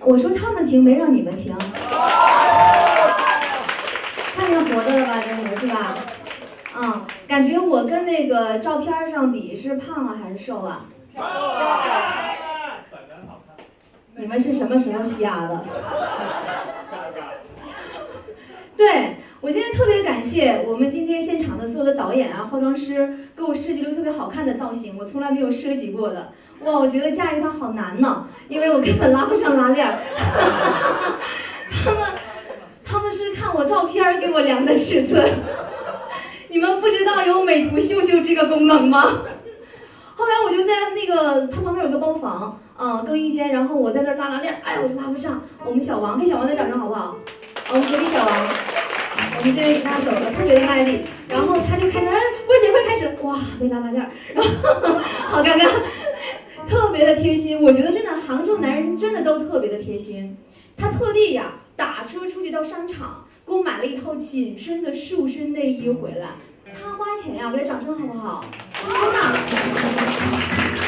我说他们停，没让你们停。看见活的了吧，真的是吧？嗯，感觉我跟那个照片上比是胖了还是瘦了？你们是什么时候瞎的？对我今天特别感谢我们今天现场的所有的导演啊、化妆师，给我设计了特别好看的造型，我从来没有设计过的。哇，我觉得驾驭它好难呢，因为我根本拉不上拉链儿。他们他们是看我照片给我量的尺寸，你们不知道有美图秀秀这个功能吗？后来我就在那个他旁边有个包房，嗯，更衣间，然后我在那拉拉链，哎，我拉不上。我们小王给小王点掌声好不好？我们隔壁小王，我们现在吉他手特别的卖力，然后他就开始，哎，波姐快开始，哇，没拉拉链，然后 好尴尬。特别的贴心，我觉得真的杭州男人真的都特别的贴心。他特地呀打车出去到商场，给我买了一套紧身的束身内衣回来。他花钱呀，给他掌声好不好？真的，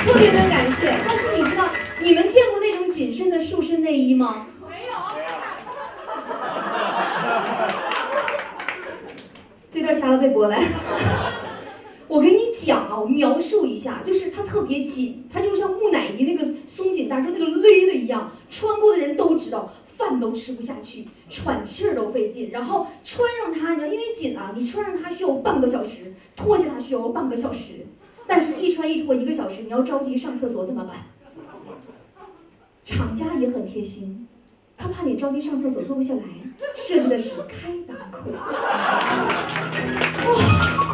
特别的感谢。但是你知道，你们见过那种紧身的束身内衣吗？没有。这段删了微博来。我跟你讲啊，我描述一下，就是它特别紧，它就像木乃伊那个松紧带，就那个勒的一样，穿过的人都知道，饭都吃不下去，喘气儿都费劲。然后穿上它，你知道，因为紧啊，你穿上它需要半个小时，脱下它需要半个小时。但是，一穿一脱一个小时，你要着急上厕所怎么办？厂家也很贴心，他怕你着急上厕所脱不下来，设计的是开裆裤。哇！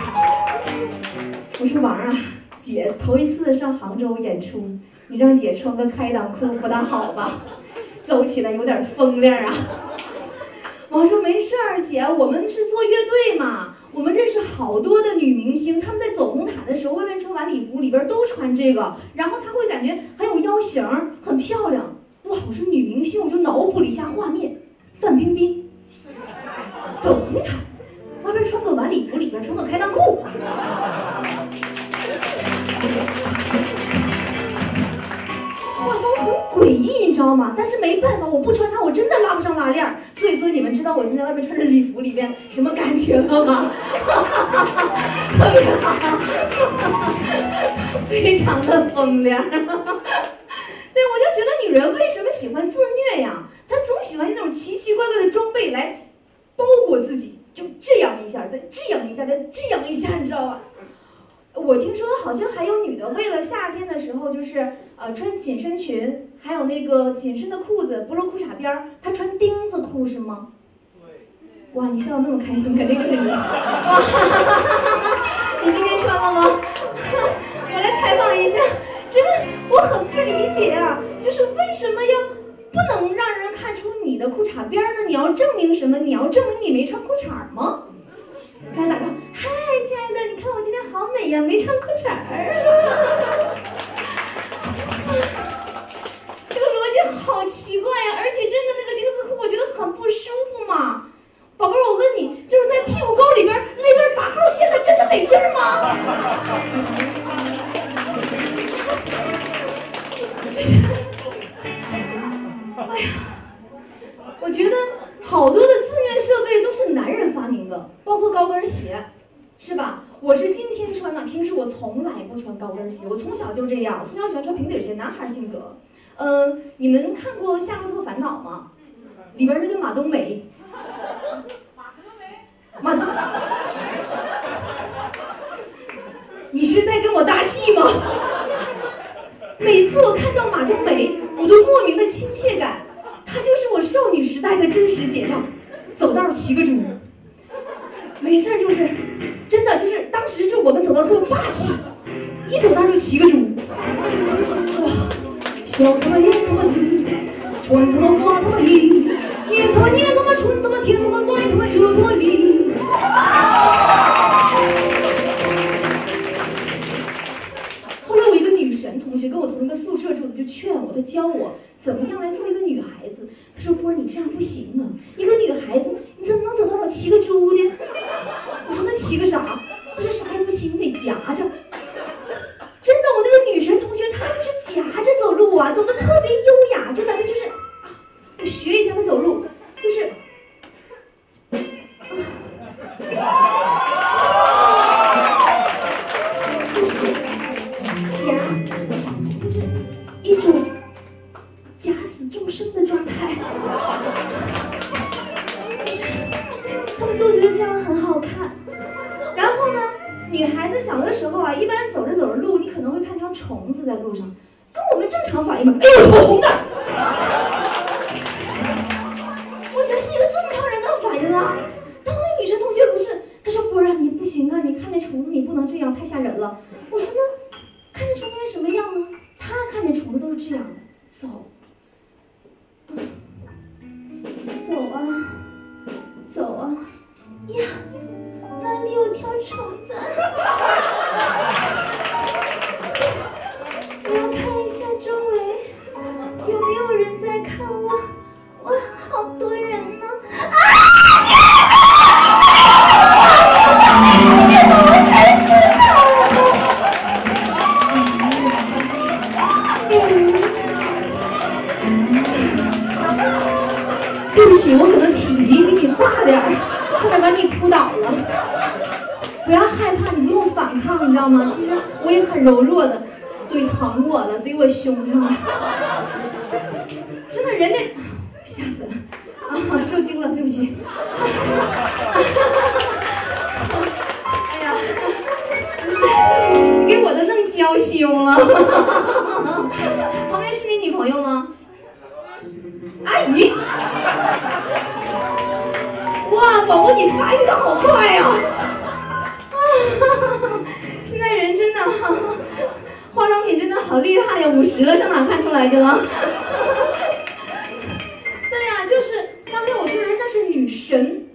我说王啊，姐头一次上杭州演出，你让姐穿个开裆裤不大好吧？走起来有点风凉啊。王说没事儿，姐，我们是做乐队嘛，我们认识好多的女明星，她们在走红毯的时候，外面穿晚礼服，里边都穿这个，然后她会感觉很有腰型，很漂亮。哇，我说女明星，我就脑补了一下画面，范冰冰走红毯。外边穿个晚礼服，里边穿个开裆裤，画风很诡异，你知道吗？但是没办法，我不穿它，我真的拉不上拉链。所以说，你们知道我现在外面穿着礼服里边什么感觉了吗？特别好，非常的风凉。对，我就觉得女人为什么喜欢自虐呀？她总喜欢用那种奇奇怪怪的装备来包裹自己。就这样一下，再这样一下，再这样一下，你知道吧？我听说好像还有女的为了夏天的时候，就是呃穿紧身裙，还有那个紧身的裤子不露裤衩边儿，她穿钉子裤是吗？对。哇，你笑得那么开心，肯定就是你。哇哈哈哈，你今天穿了吗？我来采访一下，真的我很不理解啊，就是为什么要？不能让人看出你的裤衩边呢？你要证明什么？你要证明你没穿裤衩吗？张大哥，嗨，亲爱的，你看我今天好美呀，没穿裤衩儿。这个逻辑好奇怪呀！而且真的那个丁字裤，我觉得很不舒服嘛。宝贝儿，我问你，就是在屁股沟里边那根八号线，它真的得劲儿吗？哎呀，我觉得好多的自虐设备都是男人发明的，包括高跟鞋，是吧？我是今天穿的，平时我从来不穿高跟鞋，我从小就这样，从小喜欢穿平底鞋，男孩性格。嗯，你们看过《夏洛特烦恼》吗？里边那个马冬梅。马冬梅？马冬。你是在跟我搭戏吗？每次我看到马冬梅，我都莫名的亲切感。她就是我少女时代的真实写照，走道骑个猪，没事就是真的就是当时就我们走道特别霸气，一走道就骑个猪。哇，笑他妈演他妈戏，穿他妈花他妈衣，年他妈年他妈春他妈天他妈来他妈这他妈里。劝我，他教我怎么样来做一个女孩子。他说：“波儿，你这样不行啊，一个女孩子你怎么能走到我骑个猪呢？”我说：“那骑个啥？”他说：“啥也不行，你得夹着。”真的，我那个女神同学她就是夹着走路啊，走的特别优雅，真见虫子都是的弄焦胸了。旁边是你女朋友吗？阿姨。哇，宝宝你发育的好快呀！啊，现在人真的，化妆品真的好厉害呀！五十了，上哪看出来去了？对呀、就是刚才我说的人那是女神，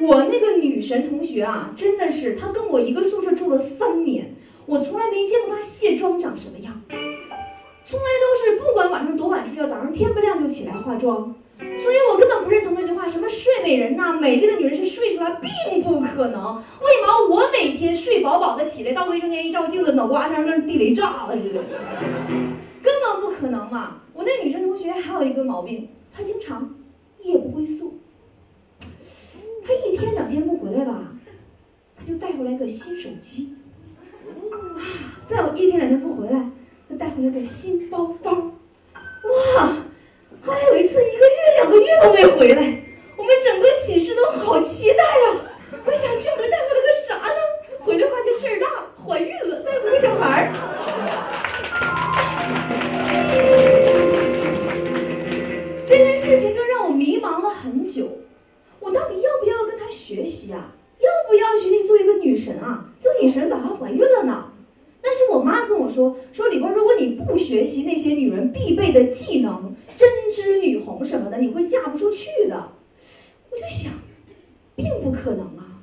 我那个女神同学啊，真的是她跟我一个宿舍住了三年，我从来没见过她卸妆长什么样，从来都是不管晚上多晚睡觉，早上天不亮就起来化妆。所以我根本不认同那句话，什么睡美人呐、美丽的女人是睡出来，并不可能。为毛我每天睡饱饱的起来，到卫生间一照镜子，脑瓜上跟地雷炸了似的，根本不可能嘛！我那女生同学还有一个毛病，她经常夜不归宿，她一天两天不回来吧，她就带回来个新手机，再有一天两天不回来，她带回来个新包包，哇！后来有一次，一个月、两个月都没回来，我们整个寝室都好期待呀、我想这回带回来个啥呢？回来发现事儿大，怀孕了，带回个小孩儿。这件事情就让我迷茫了很久，我到底要不要跟他学习啊？要不要学习做一个女神啊？做女神咋还怀孕了呢？但是我妈跟我说，说里边如果你不学习那些女人必备的技能，针织女红什么的，你会嫁不出去的。我就想，并不可能啊！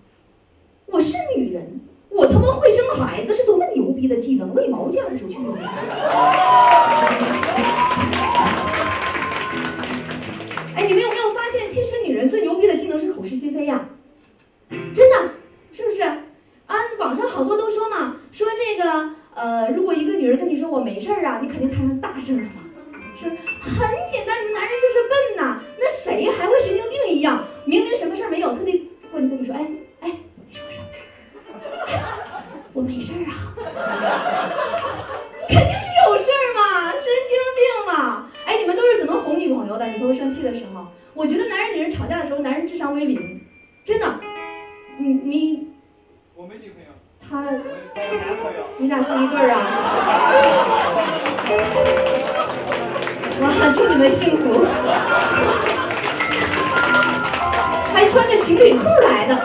我是女人，我他妈会生孩子是多么牛逼的技能，为毛嫁得出去呢？哎，你们有没有发现，其实女人最牛逼的技能是口是心非呀？真的，是不是？啊，网上好多都说嘛，说这个呃，如果一个女人跟你说我没事儿啊，你肯定摊上大事了嘛。说很简单，男人就是笨呐，那谁还会神经病一样？明明什么事儿没有，特地过去跟你说，哎哎，你说什么？我没事儿啊，肯定是有事儿嘛，神经病嘛！哎，你们都是怎么哄女朋友的？女朋友生气的时候，我觉得男人女人吵架的时候，男人智商为零，真的。你你，他，你俩是一对儿啊？哇，祝你们幸福！还穿着情侣裤来的，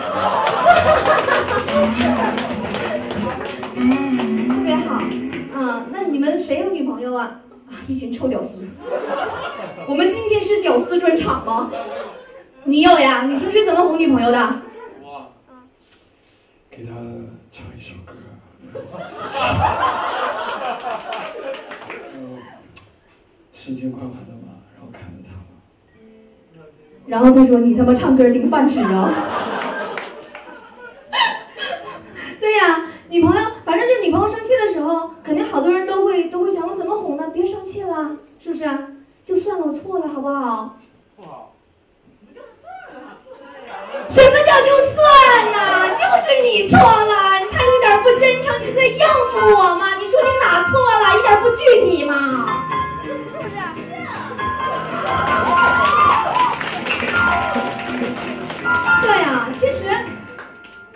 特别好。啊，那你们谁有女朋友？啊，一群臭屌丝。我们今天是屌丝专场吗？你有呀？你平时怎么哄女朋友的？我给他唱一首歌。嗯，心情快快的嘛，然后看着他嘛，然后他说：“你他妈唱歌顶饭吃啊！” 对呀、女朋友，反正就是女朋友生气的时候，肯定好多人都会都会想我怎么哄呢？别生气了，是不是？就算了，我错了，好不好？不好，什么叫就算呢？就是你错了，一点不真诚你是在应付我吗？你说你哪错了？一点不具体吗？是不是对啊其实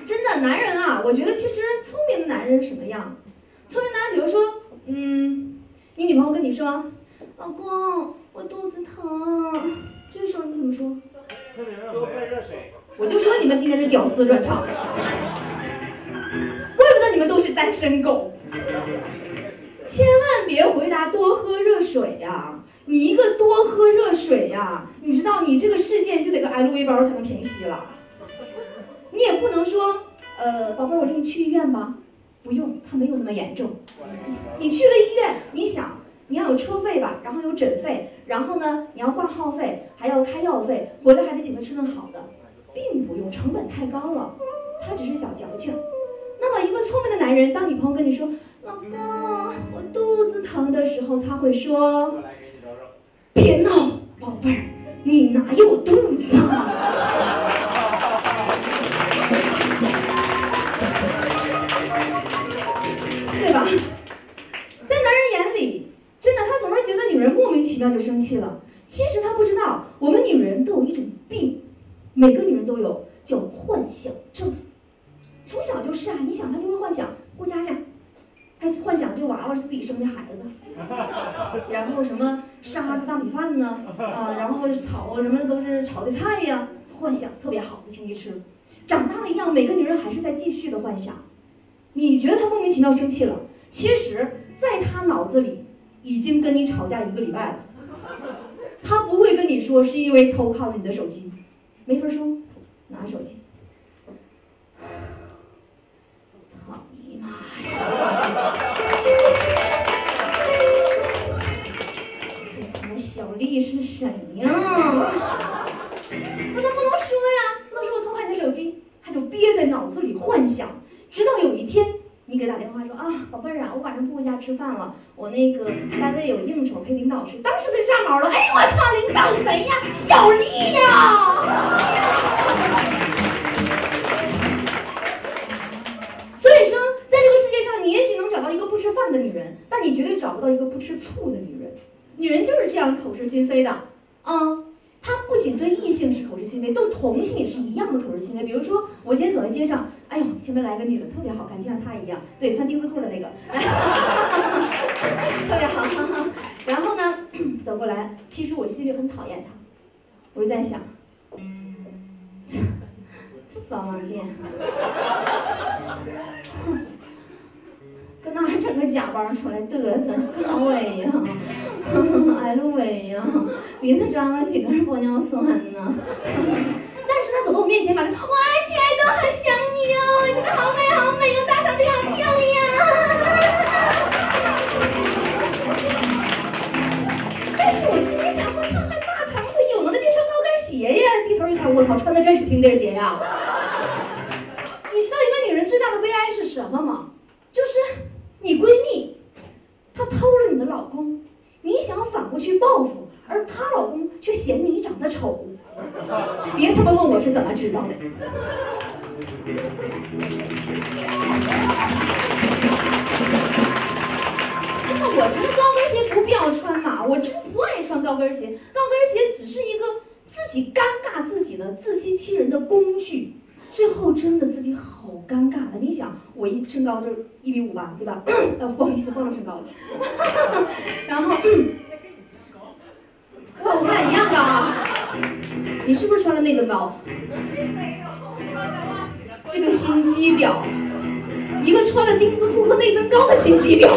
真的男人啊我觉得其实聪明的男人什么样？聪明男人比如说嗯你女朋友跟你说老公我肚子疼。这时候你怎么说？我就说你们今天是屌丝专场。单身狗。千万别回答多喝热水呀！你一个多喝热水呀，你知道你这个事件就得个 LV 包才能平息了。你也不能说，呃，宝贝儿，我领你去医院吧。不用，他没有那么严重。你去了医院，你想你要有车费吧，然后有诊费，然后呢你要挂号费，还要开药费，回来还得请他吃顿好的。并不用，成本太高了，他只是小矫情。聪明的男人，当女朋友跟你说“老公，我肚子疼”的时候，他会说：“别闹，宝贝儿，你哪有肚子？” 对吧？在男人眼里，真的，他总是觉得女人莫名其妙就生气了。其实他不知道，我们女人都有一种病。每个女人都有叫幻想症，从小就是啊，你想他就会幻想过家家，他幻想这娃娃是自己生的孩子，然后什么沙子大米饭呢，啊，然后炒什么都是炒的菜呀，幻想特别好的请你吃。长大了一样，每个女人还是在继续的幻想。你觉得她莫名其妙生气了，其实在她脑子里已经跟你吵架一个礼拜了，她不会跟你说是因为偷看了你的手机。没法说，拿手机。操你妈呀！这他妈小丽是谁呀？那他不能说呀，不能说我偷看你的手机，他就憋在脑子里幻想，直到有一天你给他打电话说啊，宝贝儿啊，我晚上不回家吃饭了，我那个单位有应酬陪领导吃，当时他就炸毛了，哎我操，领导谁呀？小丽呀！的女人，但你绝对找不到一个不吃醋的女人。女人就是这样口是心非的啊！她不仅对异性是口是心非，对同性也是一样的口是心非。比如说，我今天走在街上，哎呦，前面来个女的，特别好看，就像她一样，对，穿丁字裤的那个，特别好。然后呢，走过来，其实我心里很讨厌她，我就在想，骚浪贱。搁哪还整个假包出来嘚瑟？高伟呀，LV 呀，鼻子张了几根玻尿酸呢？但是他走到我面前，马上，哇，亲爱的，好想你哦！你真的好美，好美哦，大长腿好漂亮。但是我心里想，我操，还大长腿，有能耐别穿高跟鞋呀！低头一看，我操，穿的真是平底鞋呀！你知道一个女人最大的悲哀是什么吗？就是你闺蜜，她偷了你的老公，你想反过去报复，而她老公却嫌你长得丑。别他妈问我是怎么知道的。真的，我觉得高跟鞋不必要穿嘛，我真不爱穿高跟鞋。高跟鞋只是一个自己尴尬自己的自欺欺人的工具。最后真的自己好尴尬的，你想我一身高就一米五吧，对吧？呃，不好意思，暴露身高了。然后，哇，我们俩一样高啊！你是不是穿了内增高？这个心机婊，一个穿了丁字裤和内增高的心机婊。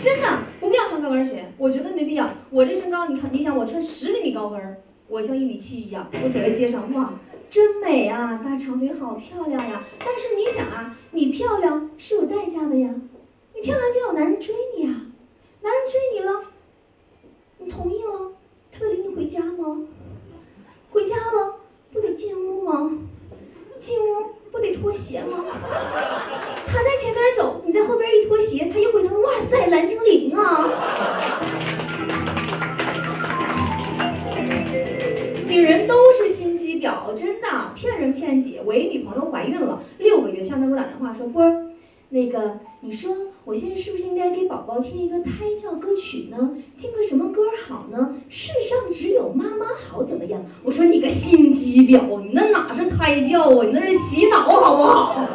真的不必要穿高跟鞋，我觉得没必要。我这身高，你看，你想我穿十厘米高跟，我像一米七一样，我走在街上，哇，真美啊，大长腿好漂亮呀。但是你想啊，你漂亮是有代价的呀，你漂亮就有男人追你呀，男人追你了，你同意了，他会领你回家吗？回家了不得进屋吗？进屋不得脱鞋吗？他在前边走，你在后边一脱鞋，他一回头，哇塞，蓝精灵啊！女人都是心机婊，真的骗人骗己。我一女朋友怀孕了六个月，向她给我打电话说：“波儿，那个，你说我现在是不是应该给宝宝听一个胎教歌曲呢？听个什么歌好呢？世上只有妈妈好，怎么样？我说你个心机婊，你那哪是胎教啊？你那是洗脑好不好？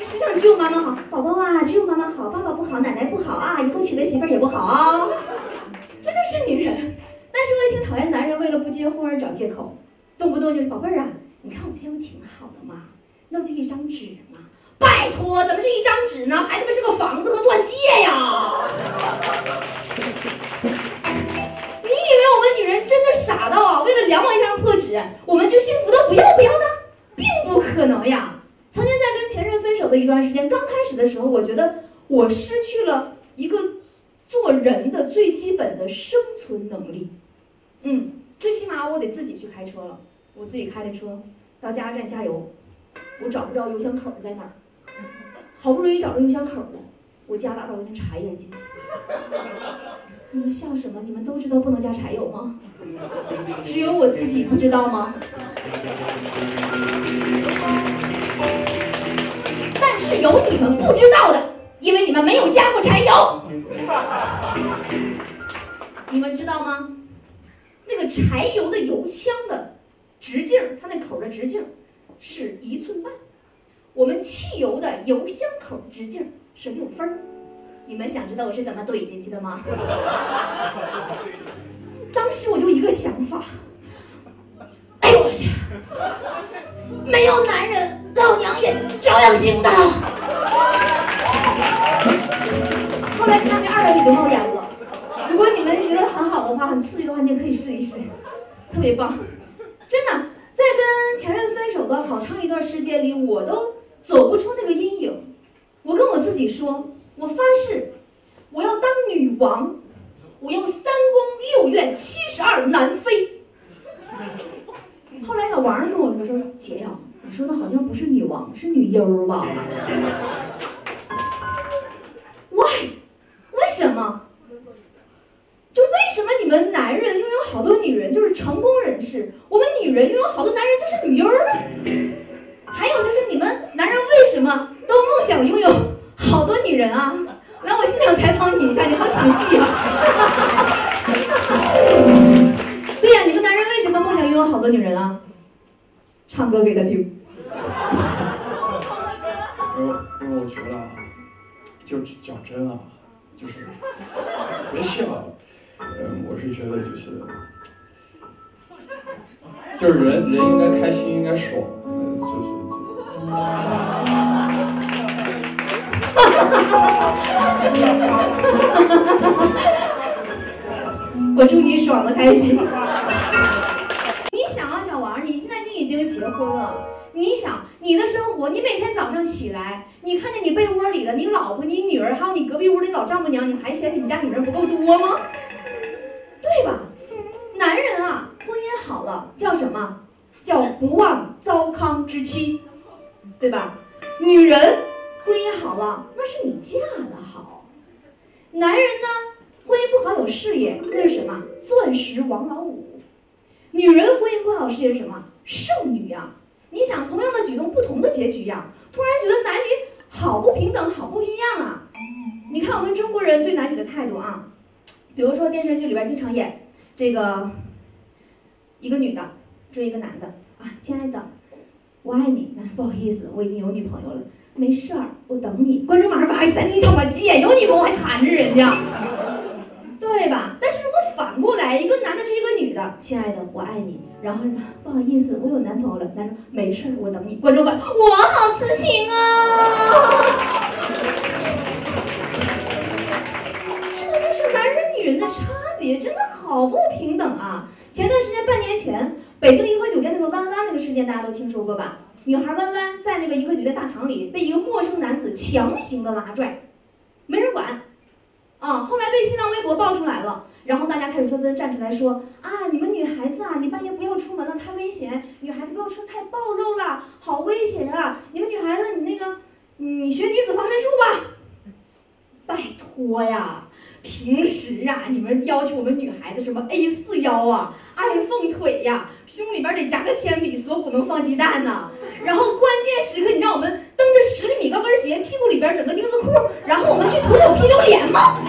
世上只有妈妈好，宝宝啊，只有妈妈好，爸爸不好，奶奶不好啊，以后娶个媳妇也不好啊，这就是女人。但是我也挺讨厌男人为了不结婚而找借口，动不动就是宝贝儿啊，你看我现在不挺好的吗？那不就一张纸吗？拜托，怎么是一张纸呢？还他妈是个房子和钻戒呀！你以为我们女人真的傻到啊？为了两毛一张破纸，我们就幸福的不要不要的？并不可能呀！曾经在跟前任分手的一段时间，刚开始的时候，我觉得我失去了一个做人的最基本的生存能力。嗯，最起码我得自己去开车了，我自己开着车到加油站加油，我找不着油箱口在哪儿，好不容易找着油箱口了，我加了二块钱柴油进去。你们笑什么？你们都知道不能加柴油吗？只有我自己不知道吗？但是有你们不知道的，因为你们没有加过柴油。你们知道吗？那个柴油的油枪的直径，它那口的直径是一寸半，我们汽油的油箱口直径是六分。你们想知道我是怎么怼进去的吗？当时我就一个想法，哎呦我去，没有男人，老娘也照样行的。后来看见二百米就冒烟了。如果你们觉得很好的话，很刺激的话，你也可以试一试，特别棒。真的，在跟前任分手的好长一段时间里，我都走不出那个阴影。我跟我自己说，我发誓，我要当女王，我要三宫六院七十二难飞。后来小王跟我说说，姐呀，你说的好像不是女王，是女优吧为为什么？就为什么你们男人拥有好多女人就是成功人士，我们女人拥有好多男人就是女优呢？还有就是你们男人为什么都梦想拥有好多女人啊？来，我现场采访你一下，你好抢戏啊！对呀，你们男人为什么梦想拥有好多女人啊？唱歌给他听。因为因为我觉得啊，就讲真啊，就是别笑，嗯，我是觉得就是，就是人人应该开心，应该爽，我祝你爽的开心。你想啊，小王，你现在你已经结婚了，你想你的生活，你每天早上起来，你看见你被窝里的你老婆、你女儿，还有你隔壁屋的老丈母娘，你还嫌你们家女人不够多吗？对吧？男人啊，婚姻好了叫什么？叫不忘糟糠之妻，对吧？女人婚姻好了，那是你嫁的好。男人呢，婚姻不好有事业，那是什么？钻石王老五。女人婚姻不好事业是什么？剩女呀、你想同样的举动，不同的结局呀、突然觉得男女好不平等，好不一样啊！你看我们中国人对男女的态度啊，比如说电视剧里边经常演这个一个女的追一个男的啊，亲爱的，我爱你，但是不好意思，我已经有女朋友了。没事儿，我等你。观众马上发，哎，真他妈贱，有女朋友还缠着人家，对吧？但是如果反过来，一个男的追一个女的，亲爱的，我爱你，然后不好意思，我有男朋友了，男的没事儿，我等你。观众反，我好痴情啊！这就是男人女人的差别，真的好不平等啊！前段时间，半年前，北京颐和酒店那个弯弯那个事件，大家都听说过吧？女孩弯弯在那个颐和酒店大堂里被一个陌生男子强行的拉拽，没人管，啊，后来被新浪微博爆出来了，然后大家开始纷纷站出来说啊，你们女孩子啊，你半夜不要出门了，太危险，女孩子不要出太暴露了，好危险啊！你们女孩子，你那个，你学女子防身术吧。拜托呀，平时啊，你们要求我们女孩子什么 A 四腰啊，iPhone 腿呀，胸里边得夹个铅笔，锁骨能放鸡蛋呐、然后关键时刻你让我们蹬着十厘米高跟鞋，屁股里边整个钉子裤，然后我们去徒手劈榴莲吗？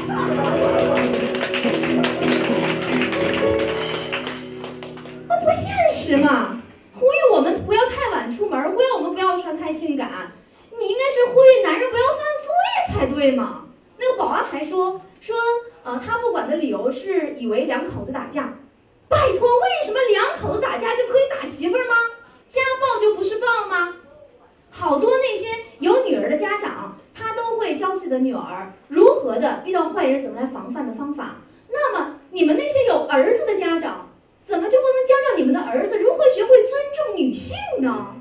那不现实嘛！呼吁我们不要太晚出门，呼吁我们不要穿太性感。你应该是呼吁男人不要犯罪才对嘛？那个保安还说说，呃，他不管的理由是以为两口子打架。拜托，为什么两口子打架就可以打媳妇儿吗？家暴就不是暴吗？好多那些有女儿的家长，他都会教自己的女儿如何的遇到坏人怎么来防范的方法。那么你们那些有儿子的家长，怎么就不能教教你们的儿子如何学会尊重女性呢？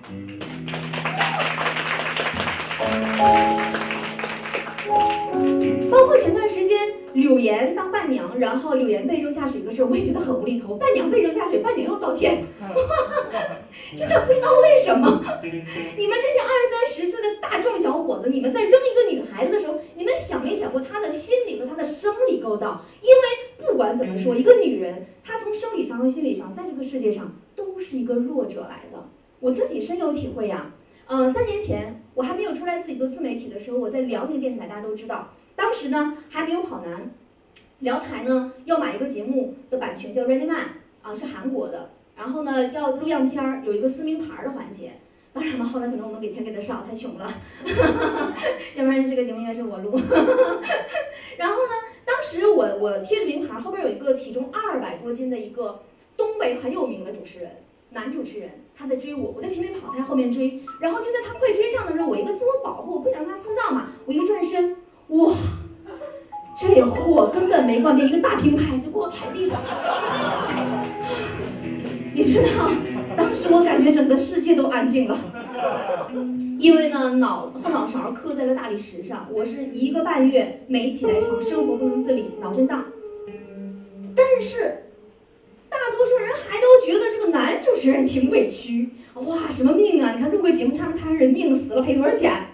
然后柳岩被扔下水的事，我也觉得很无厘头。伴娘被扔下水，伴娘又道歉，真的不知道为什么。你们这些二三十岁的大壮小伙子，你们在扔一个女孩子的时候，你们想没想过她的心理和她的生理构造？因为不管怎么说，一个女人她从生理上和心理上，在这个世界上都是一个弱者来的。我自己深有体会呀。呃，三年前我还没有出来自己做自媒体的时候，我在辽宁电视台，大家都知道。当时呢还没有跑男，辽台呢要买一个节目的版权叫 Ready Man 啊是韩国的，然后呢要录样片儿有一个撕名牌的环节，当然了后来可能我们给钱给的少太穷了，要不然这个节目应该是我录，然后呢当时我我贴着名牌后边有一个体重二百多斤的一个东北很有名的主持人男主持人他在追我，我在前面跑他在后面追，然后就在他快追上的时候我一个自我保护我不想让他撕到嘛，我一个转身。哇，这货根本没关闭，一个大平台就给我拍地上了。你知道，当时我感觉整个世界都安静了，因为呢脑后脑勺磕在了大理石上，我是一个半月没起来床，生活不能自理，脑震荡。但是，大多数人还都觉得这个男主持人挺委屈。哇，什么命啊？你看录个节目差点摊人命死了，赔多少钱？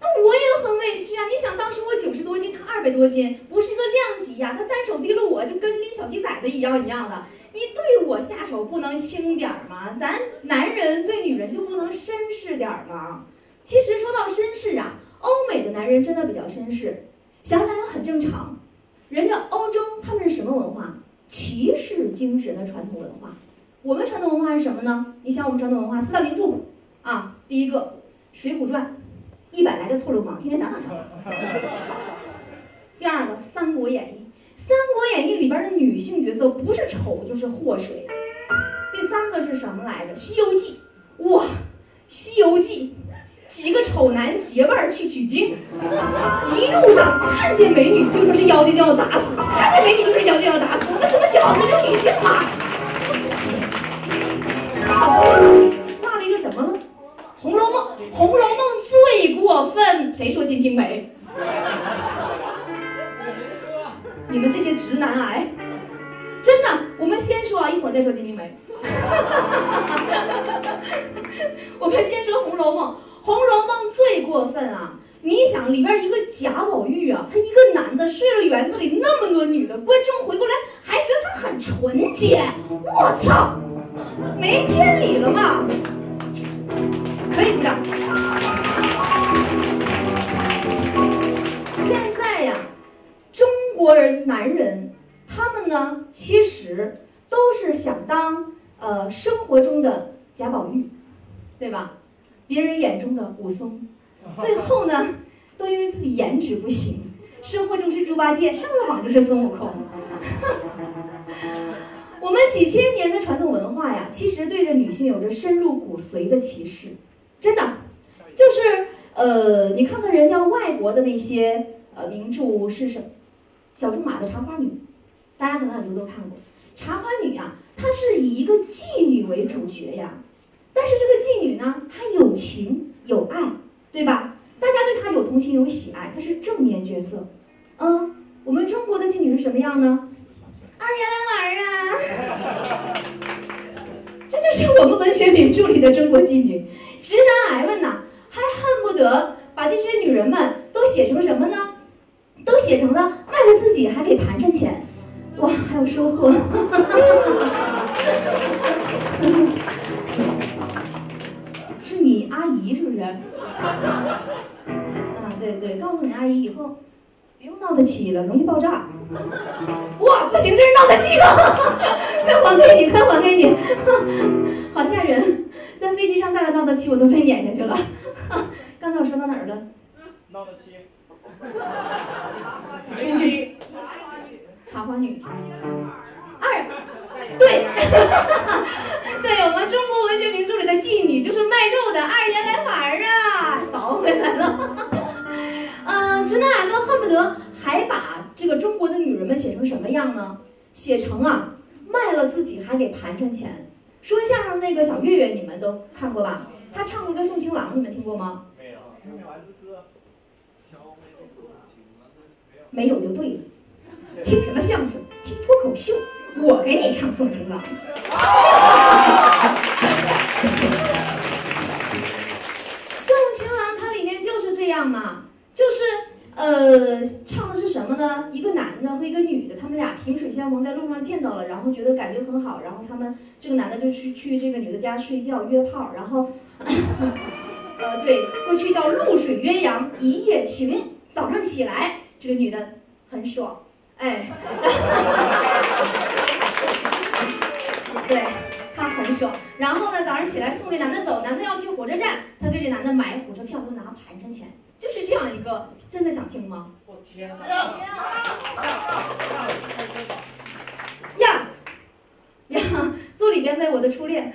那我也委屈啊！你想，当时我九十多斤，他二百多斤，不是一个量级呀。他单手提了我，就跟拎小鸡崽子一样一样的。你对我下手不能轻点吗？咱男人对女人就不能绅士点吗？其实说到绅士啊，欧美的男人真的比较绅士，想想也很正常。人家欧洲他们是什么文化？骑士精神的传统文化。我们传统文化是什么呢？你想我们传统文化四大名著啊，第一个《水浒传》。一百来个臭流氓，天天打打杀杀。第二个《三国演义》，《三国演义》里边的女性角色不是丑就是祸水。第三个是什么来着？《西游记》哇，《西游记》几个丑男结伴去取经，一路上看见美女就说是妖精就要打死，看见美女就是妖精要打死。我们怎么选好尊重女性嘛？《红楼梦》，《红楼梦》。最过分，谁说《金瓶梅》？你们这些直男癌，真的，我们先说啊，一会儿再说《金瓶梅》。我们先说《红楼梦》，《红楼梦》最过分啊！你想里边一个贾宝玉啊，他一个男的睡了园子里那么多女的，观众回过来还觉得他很纯洁，我操，没天理了吗？可以鼓掌。现在呀，中国人男人，他们呢，其实都是想当呃生活中的贾宝玉，对吧？别人眼中的武松，最后呢，都因为自己颜值不行，生活中是猪八戒，上了网就是孙悟空。我们几千年的传统文化呀，其实对着女性有着深入骨髓的歧视。真的，就是呃，你看看人家外国的那些呃名著是什么？小仲马的《茶花女》，大家可能很多都看过。茶花女呀，她是以一个妓女为主角呀，但是这个妓女呢，她有情有爱，对吧？大家对她有同情有喜爱，她是正面角色。嗯，我们中国的妓女是什么样呢？二爷来玩啊！这就是我们文学名著里的中国妓女。直男癌们呐还恨不得把这些女人们都写成什么呢？都写成了卖了自己还给盘缠钱。哇还有收获。是你阿姨是不是？啊对对告诉你阿姨以后用闹得起了，容易爆炸。哇，不行，这是闹得起了，快还给你，快还给你，好吓人，在飞机上带着闹得起，我都被撵下去了。刚才我说到哪儿了？闹得起。出去。茶花女。二。对。对我们中国文学名著里的妓女就是卖肉的。二爷来直男癌们恨不得还把这个中国的女人们写成什么样呢？写成啊，卖了自己还给盘缠钱。说相声那个小岳岳，你们都看过吧？他唱过一个《送情郎》，你们听过吗？没有。没有就对了。听什么相声？听脱口秀。我给你唱《送情郎》。送情郎它里面就是这样嘛，就是呃，唱的是什么呢？一个男的和一个女的，他们俩萍水相逢，在路上见到了，然后觉得感觉很好，然后他们这个男的就去去这个女的家睡觉约炮，然后，呃，对，过去叫露水鸳鸯一夜情，早上起来这个女的很爽，哎。对她很爽，然后呢，早上起来送这男的走，男的要去火车站，他给这男的买火车票，又拿盘缠钱，这样一个，真的想听吗？我天哪！呀呀，坐里边呗，我的初恋。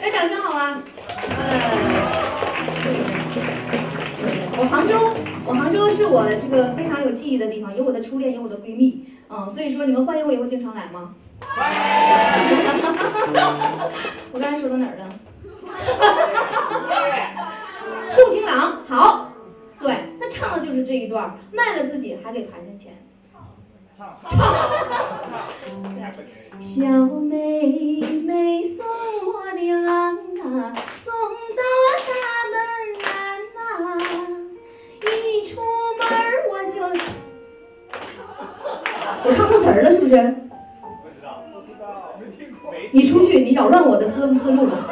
来，掌声好吗？呃，我杭州，我杭州是我这个非常有记忆的地方，有我的初恋，有我的闺蜜。嗯，所以说你们欢迎我以后经常来吗？欢迎。我刚才说到哪儿了？送情郎，好，对，他唱的就是这一段，卖了自己还给盘上钱。唱。唱。小妹妹送我的郎啊，送到了大门南呐，一出门我就。我唱错词儿了是不是？不知道，不知道，没听过。你出去，你扰乱我的思思路了。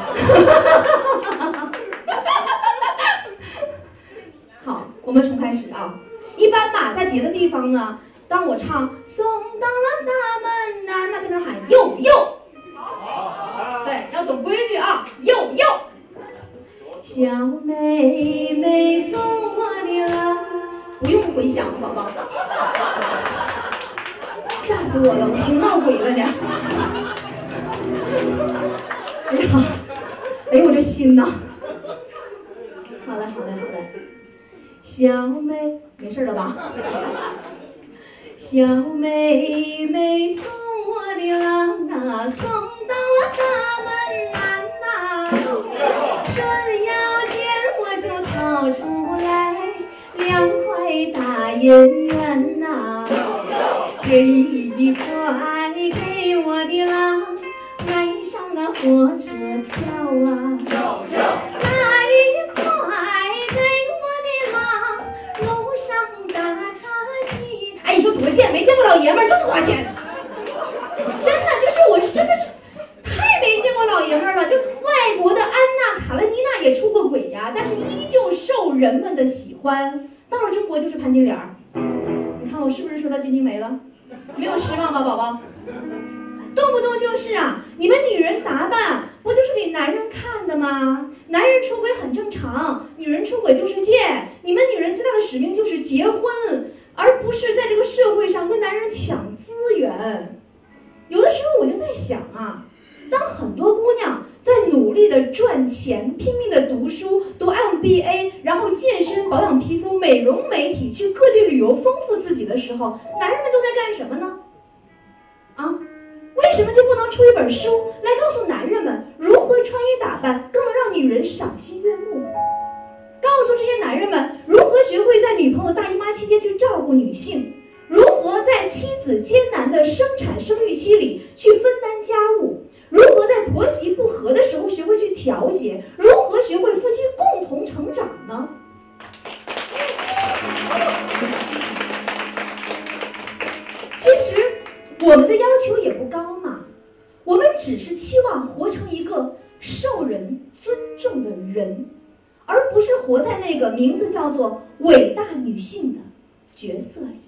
好，我们重开始啊。一般吧，在别的地方呢，当我唱送到了大门呐，那下面喊哟哟。对，要懂规矩啊，哟哟。小妹妹送我的郎，不用回响，宝宝。吓死我了！我寻闹鬼了呢。哎呀，哎呦我这心呐！小妹，没事了吧？小妹妹送我的郎啊，送到了大门南呐。顺腰间我就掏出来两块大银元呐。这一块给我的郎，买上了火车关。力的赚钱、拼命的读书、读 MBA，然后健身、保养皮肤、美容美体，去各地旅游，丰富自己的时候，男人们都在干什么呢？啊，为什么就不能出一本书来告诉男人们如何穿衣打扮更能让女人赏心悦目？告诉这些男人们如何学会在女朋友大姨妈期间去照顾女性，如何在妻子艰难的生产生育期里去分担家务？如何在婆媳不和的时候学会去调节？如何学会夫妻共同成长呢？其实我们的要求也不高嘛，我们只是期望活成一个受人尊重的人，而不是活在那个名字叫做伟大女性的角色里。